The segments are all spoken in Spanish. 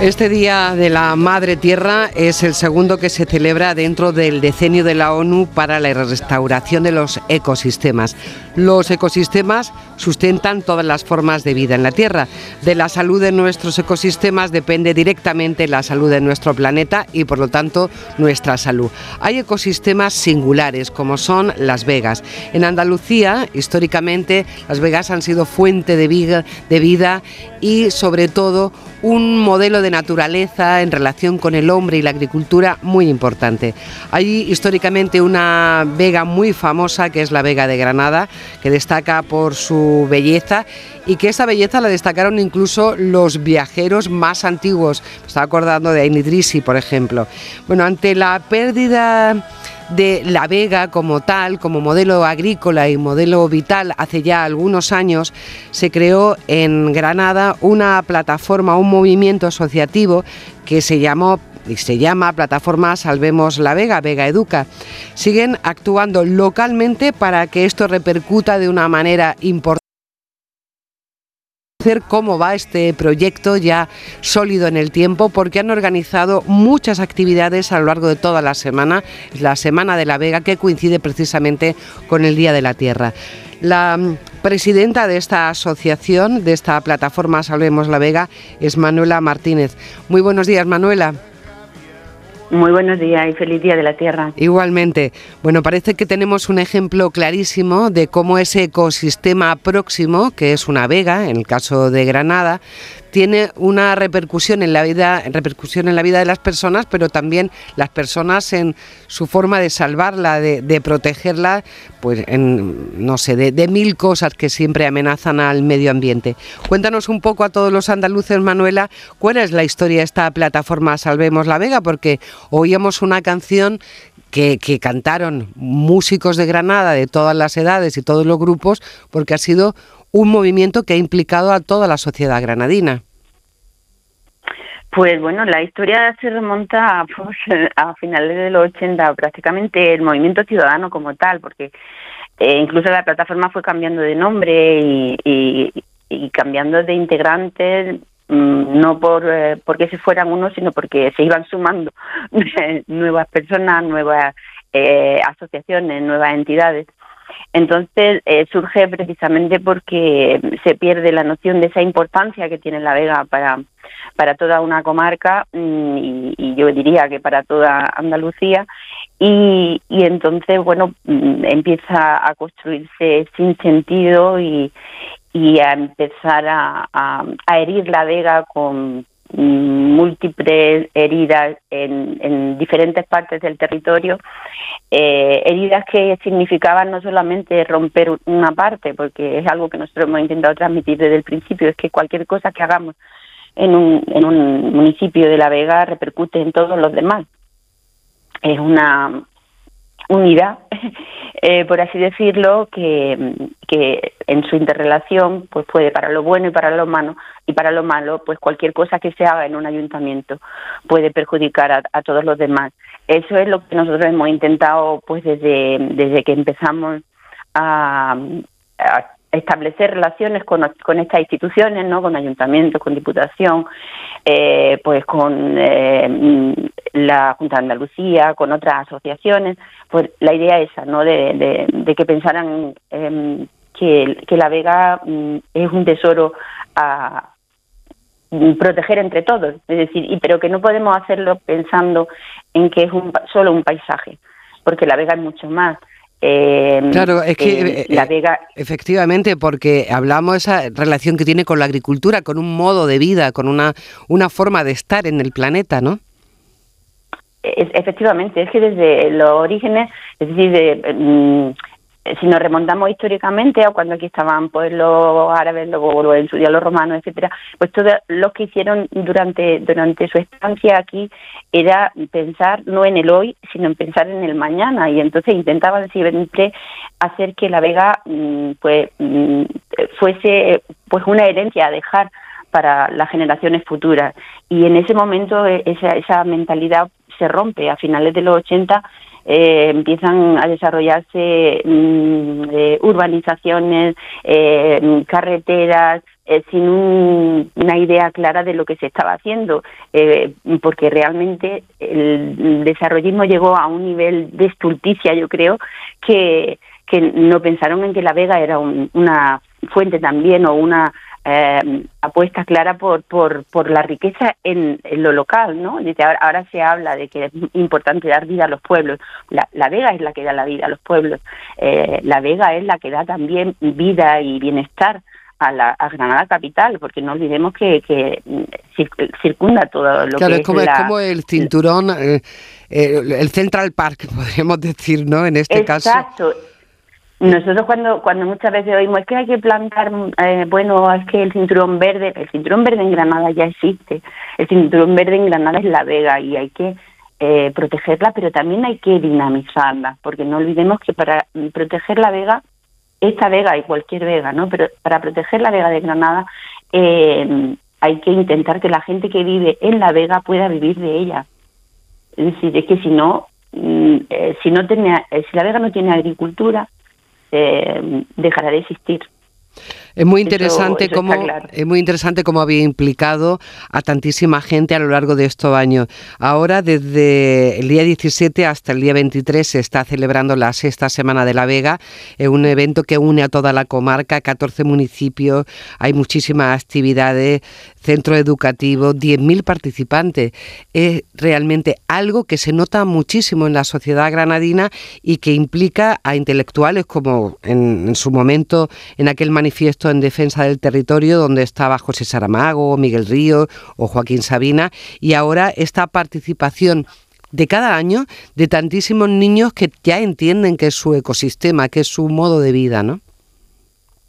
Este Día de la Madre Tierra es el segundo que se celebra dentro del decenio de la ONU para la restauración de los ecosistemas. Los ecosistemas sustentan todas las formas de vida en la Tierra. De la salud de nuestros ecosistemas depende directamente la salud de nuestro planeta y por lo tanto nuestra salud. Hay ecosistemas singulares como son Las Vegas. En Andalucía, históricamente, Las Vegas han sido fuente de vida, de vida y sobre todo un modelo de naturaleza en relación con el hombre y la agricultura muy importante. Hay históricamente una vega muy famosa que es la Vega de Granada, que destaca por su belleza y que esa belleza la destacaron incluso los viajeros más antiguos. Estaba acordando de Ainidrisi, por ejemplo. Bueno, ante la pérdida de La Vega como tal, como modelo agrícola y modelo vital hace ya algunos años, se creó en Granada una plataforma, un movimiento asociativo que se llamó y se llama Plataforma Salvemos la Vega, Vega Educa. Siguen actuando localmente para que esto repercuta de una manera importante cómo va este proyecto ya sólido en el tiempo porque han organizado muchas actividades a lo largo de toda la semana, la Semana de la Vega que coincide precisamente con el Día de la Tierra. La mm, presidenta de esta asociación, de esta plataforma Salvemos la Vega, es Manuela Martínez. Muy buenos días, Manuela. Muy buenos días y feliz Día de la Tierra. Igualmente. Bueno, parece que tenemos un ejemplo clarísimo de cómo ese ecosistema próximo, que es una vega, en el caso de Granada, tiene una repercusión en la vida, repercusión en la vida de las personas, pero también las personas en su forma de salvarla, de, protegerla, pues en no sé, de, mil cosas que siempre amenazan al medio ambiente. Cuéntanos un poco a todos los andaluces, Manuela, cuál es la historia de esta plataforma Salvemos la Vega, porque oíamos una canción que, cantaron músicos de Granada de todas las edades y todos los grupos, porque ha sido un movimiento que ha implicado a toda la sociedad granadina. Pues bueno, la historia se remonta pues, a finales de los 80, prácticamente el movimiento ciudadano como tal, porque eh, incluso la plataforma fue cambiando de nombre y, cambiando de integrantes, no por eh, porque se fueran unos, sino porque se iban sumando nuevas personas, nuevas eh, asociaciones, nuevas entidades. Entonces eh, surge precisamente porque se pierde la noción de esa importancia que tiene la Vega para, para toda una comarca mm, y, yo diría que para toda Andalucía. Y, y entonces bueno mm, empieza a construirse sin sentido y, y a empezar a, a herir la Vega con múltiples heridas en, diferentes partes del territorio, eh, heridas que significaban no solamente romper una parte, porque es algo que nosotros hemos intentado transmitir desde el principio, es que cualquier cosa que hagamos en un, en un municipio de La Vega repercute en todos los demás. Es una unidad, eh, por así decirlo, que, que en su interrelación pues puede para lo bueno y para lo malo y para lo malo pues cualquier cosa que se haga en un ayuntamiento puede perjudicar a, todos los demás. Eso es lo que nosotros hemos intentado pues desde, desde que empezamos a, establecer relaciones con, con, estas instituciones, ¿no? con ayuntamientos, con diputación, eh, pues con eh, la Junta de Andalucía, con otras asociaciones, pues la idea esa, ¿no? de, de, que pensaran em, que, que, la Vega mm, es un tesoro a mm, proteger entre todos, es decir, y, pero que no podemos hacerlo pensando en que es un, solo un paisaje, porque la Vega es mucho más. Em, claro, es que eh, la Vega... efectivamente, porque hablamos de esa relación que tiene con la agricultura, con un modo de vida, con una, una forma de estar en el planeta, ¿no? efectivamente, es que desde los orígenes, es decir, de, eh, si nos remontamos históricamente a cuando aquí estaban pues los árabes, luego en su día los romanos, etcétera, pues todo lo que hicieron durante durante su estancia aquí era pensar no en el hoy, sino en pensar en el mañana. Y entonces intentaban siempre hacer que la Vega mm, pues mm, fuese pues una herencia a dejar para las generaciones futuras. Y en ese momento eh, esa, esa mentalidad se rompe. A finales de los 80 eh, empiezan a desarrollarse mm, eh, urbanizaciones, eh, carreteras, sin una idea clara de lo que se estaba haciendo, porque realmente el desarrollismo llegó a un nivel de estulticia, yo creo, que, que no pensaron en que la Vega era una fuente también o una eh, apuesta clara por, por, por la riqueza en, lo local, ¿no? Dice, ahora, se habla de que es importante dar vida a los pueblos. La, la Vega es la que da la vida a los pueblos. Eh, la Vega es la que da también vida y bienestar a, la, a Granada capital, porque no olvidemos que, que circunda todo lo que es, como, es como el cinturón, eh, eh, el Central Park, podríamos decir, ¿no? En este caso. Exacto. Nosotros cuando cuando muchas veces oímos es que hay que plantar, eh, bueno, es que el cinturón verde, el cinturón verde en Granada ya existe, el cinturón verde en Granada es la Vega y hay que eh, protegerla, pero también hay que dinamizarla, porque no olvidemos que para proteger la Vega, esta Vega y cualquier Vega, ¿no? Pero para proteger la Vega de Granada eh, hay que intentar que la gente que vive en la Vega pueda vivir de ella. Es decir, es que si no, mm, si no tiene, si la Vega no tiene agricultura, eh, dejará de existir. Es muy interesante cómo es muy interesante cómo había implicado a tantísima gente a lo largo de estos años. Ahora desde el día 17 hasta el día 23 se está celebrando la sexta semana de la Vega, es un evento que une a toda la comarca, 14 municipios, hay muchísimas actividades, centro educativo, 10.000 participantes. Es realmente algo que se nota muchísimo en la sociedad granadina y que implica a intelectuales como en, en su momento en aquel manifiesto en defensa del territorio donde estaba José Saramago, Miguel Río o Joaquín Sabina y ahora esta participación de cada año de tantísimos niños que ya entienden que es su ecosistema, que es su modo de vida, ¿no?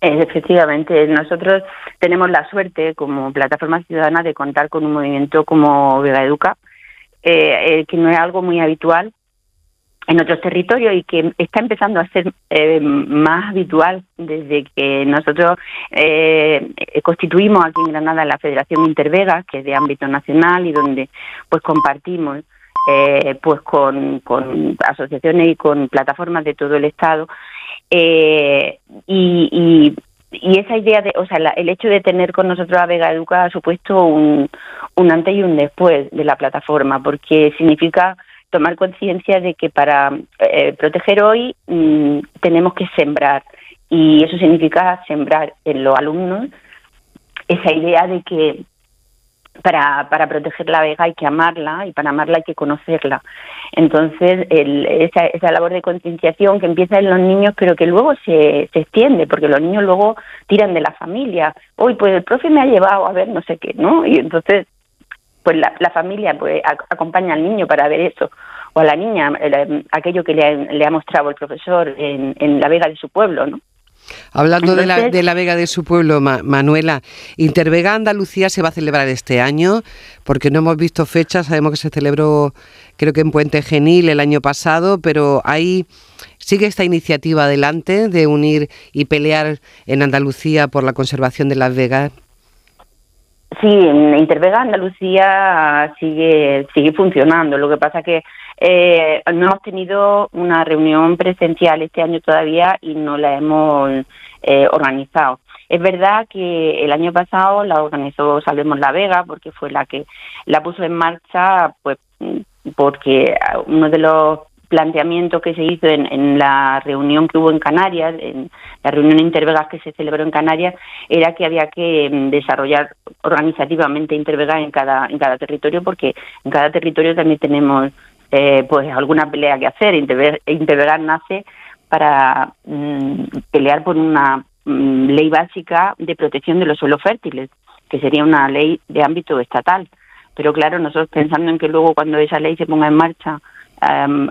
Efectivamente, nosotros tenemos la suerte como plataforma ciudadana de contar con un movimiento como Vega Educa, eh, eh, que no es algo muy habitual en otros territorios y que está empezando a ser eh, más habitual desde que nosotros eh, constituimos aquí en Granada la Federación Intervega, que es de ámbito nacional y donde pues compartimos eh, pues con, con, asociaciones y con plataformas de todo el Estado. Y, y, y, esa idea de, o sea, el hecho de tener con nosotros a Vega Educa ha supuesto un, un antes y un después de la plataforma, porque significa tomar conciencia de que para eh, proteger hoy mm, tenemos que sembrar y eso significa sembrar en los alumnos esa idea de que para, para proteger la vega hay que amarla y para amarla hay que conocerla. Entonces, esa, esa labor de concienciación que empieza en los niños, pero que luego se, se extiende, porque los niños luego tiran de la familia. Hoy, pues el profe me ha llevado a ver no sé qué, ¿no? Y entonces pues la, la familia pues acompaña al niño para ver eso o a la niña aquello que le ha, mostrado el profesor en, en, la vega de su pueblo, ¿no? Hablando de, la, de la Vega de su pueblo, Manuela, Intervega Andalucía se va a celebrar este año, porque no hemos visto fechas, sabemos que se celebró creo que en Puente Genil el año pasado, pero ahí sigue esta iniciativa adelante de unir y pelear en Andalucía por la conservación de las Vegas. Sí, Intervega Andalucía sigue sigue funcionando. Lo que pasa que eh, no hemos tenido una reunión presencial este año todavía y no la hemos eh, organizado. Es verdad que el año pasado la organizó Salvemos la Vega porque fue la que la puso en marcha, pues porque uno de los planteamiento que se hizo en, la reunión que hubo en Canarias, en la reunión Intervegas que se celebró en Canarias, era que había que mm, desarrollar organizativamente Intervegas en cada, en cada territorio, porque en cada territorio también tenemos eh, pues alguna pelea que hacer. Intervegas nace para mm, pelear por una mm, ley básica de protección de los suelos fértiles, que sería una ley de ámbito estatal. Pero claro, nosotros pensando en que luego cuando esa ley se ponga en marcha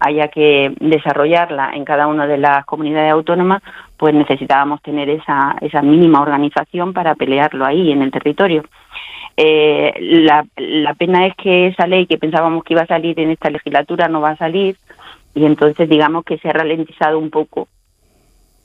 haya que desarrollarla en cada una de las comunidades autónomas, pues necesitábamos tener esa, esa mínima organización para pelearlo ahí en el territorio. Eh, la pena es que esa ley que pensábamos que iba a salir en esta legislatura no va a salir y entonces digamos que se ha ralentizado un poco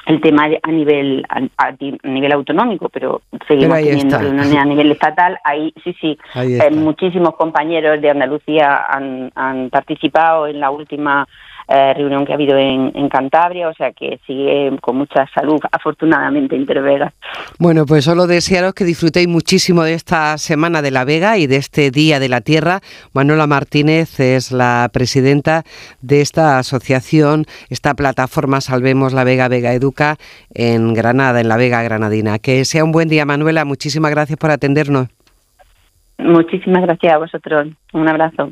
el tema a nivel a, nivel autonómico, pero seguimos teniendo reuniones a nivel estatal. Ahí sí, sí, eh, muchísimos compañeros de Andalucía han, han participado en la última eh, reunión que ha habido en, Cantabria, o sea que sigue con mucha salud, afortunadamente, Intervega. Bueno, pues solo desearos que disfrutéis muchísimo de esta Semana de la Vega y de este Día de la Tierra. Manuela Martínez es la presidenta de esta asociación, esta plataforma Salvemos la Vega Vega Educa en Granada, en la Vega Granadina. Que sea un buen día, Manuela. Muchísimas gracias por atendernos. Muchísimas gracias a vosotros. Un abrazo.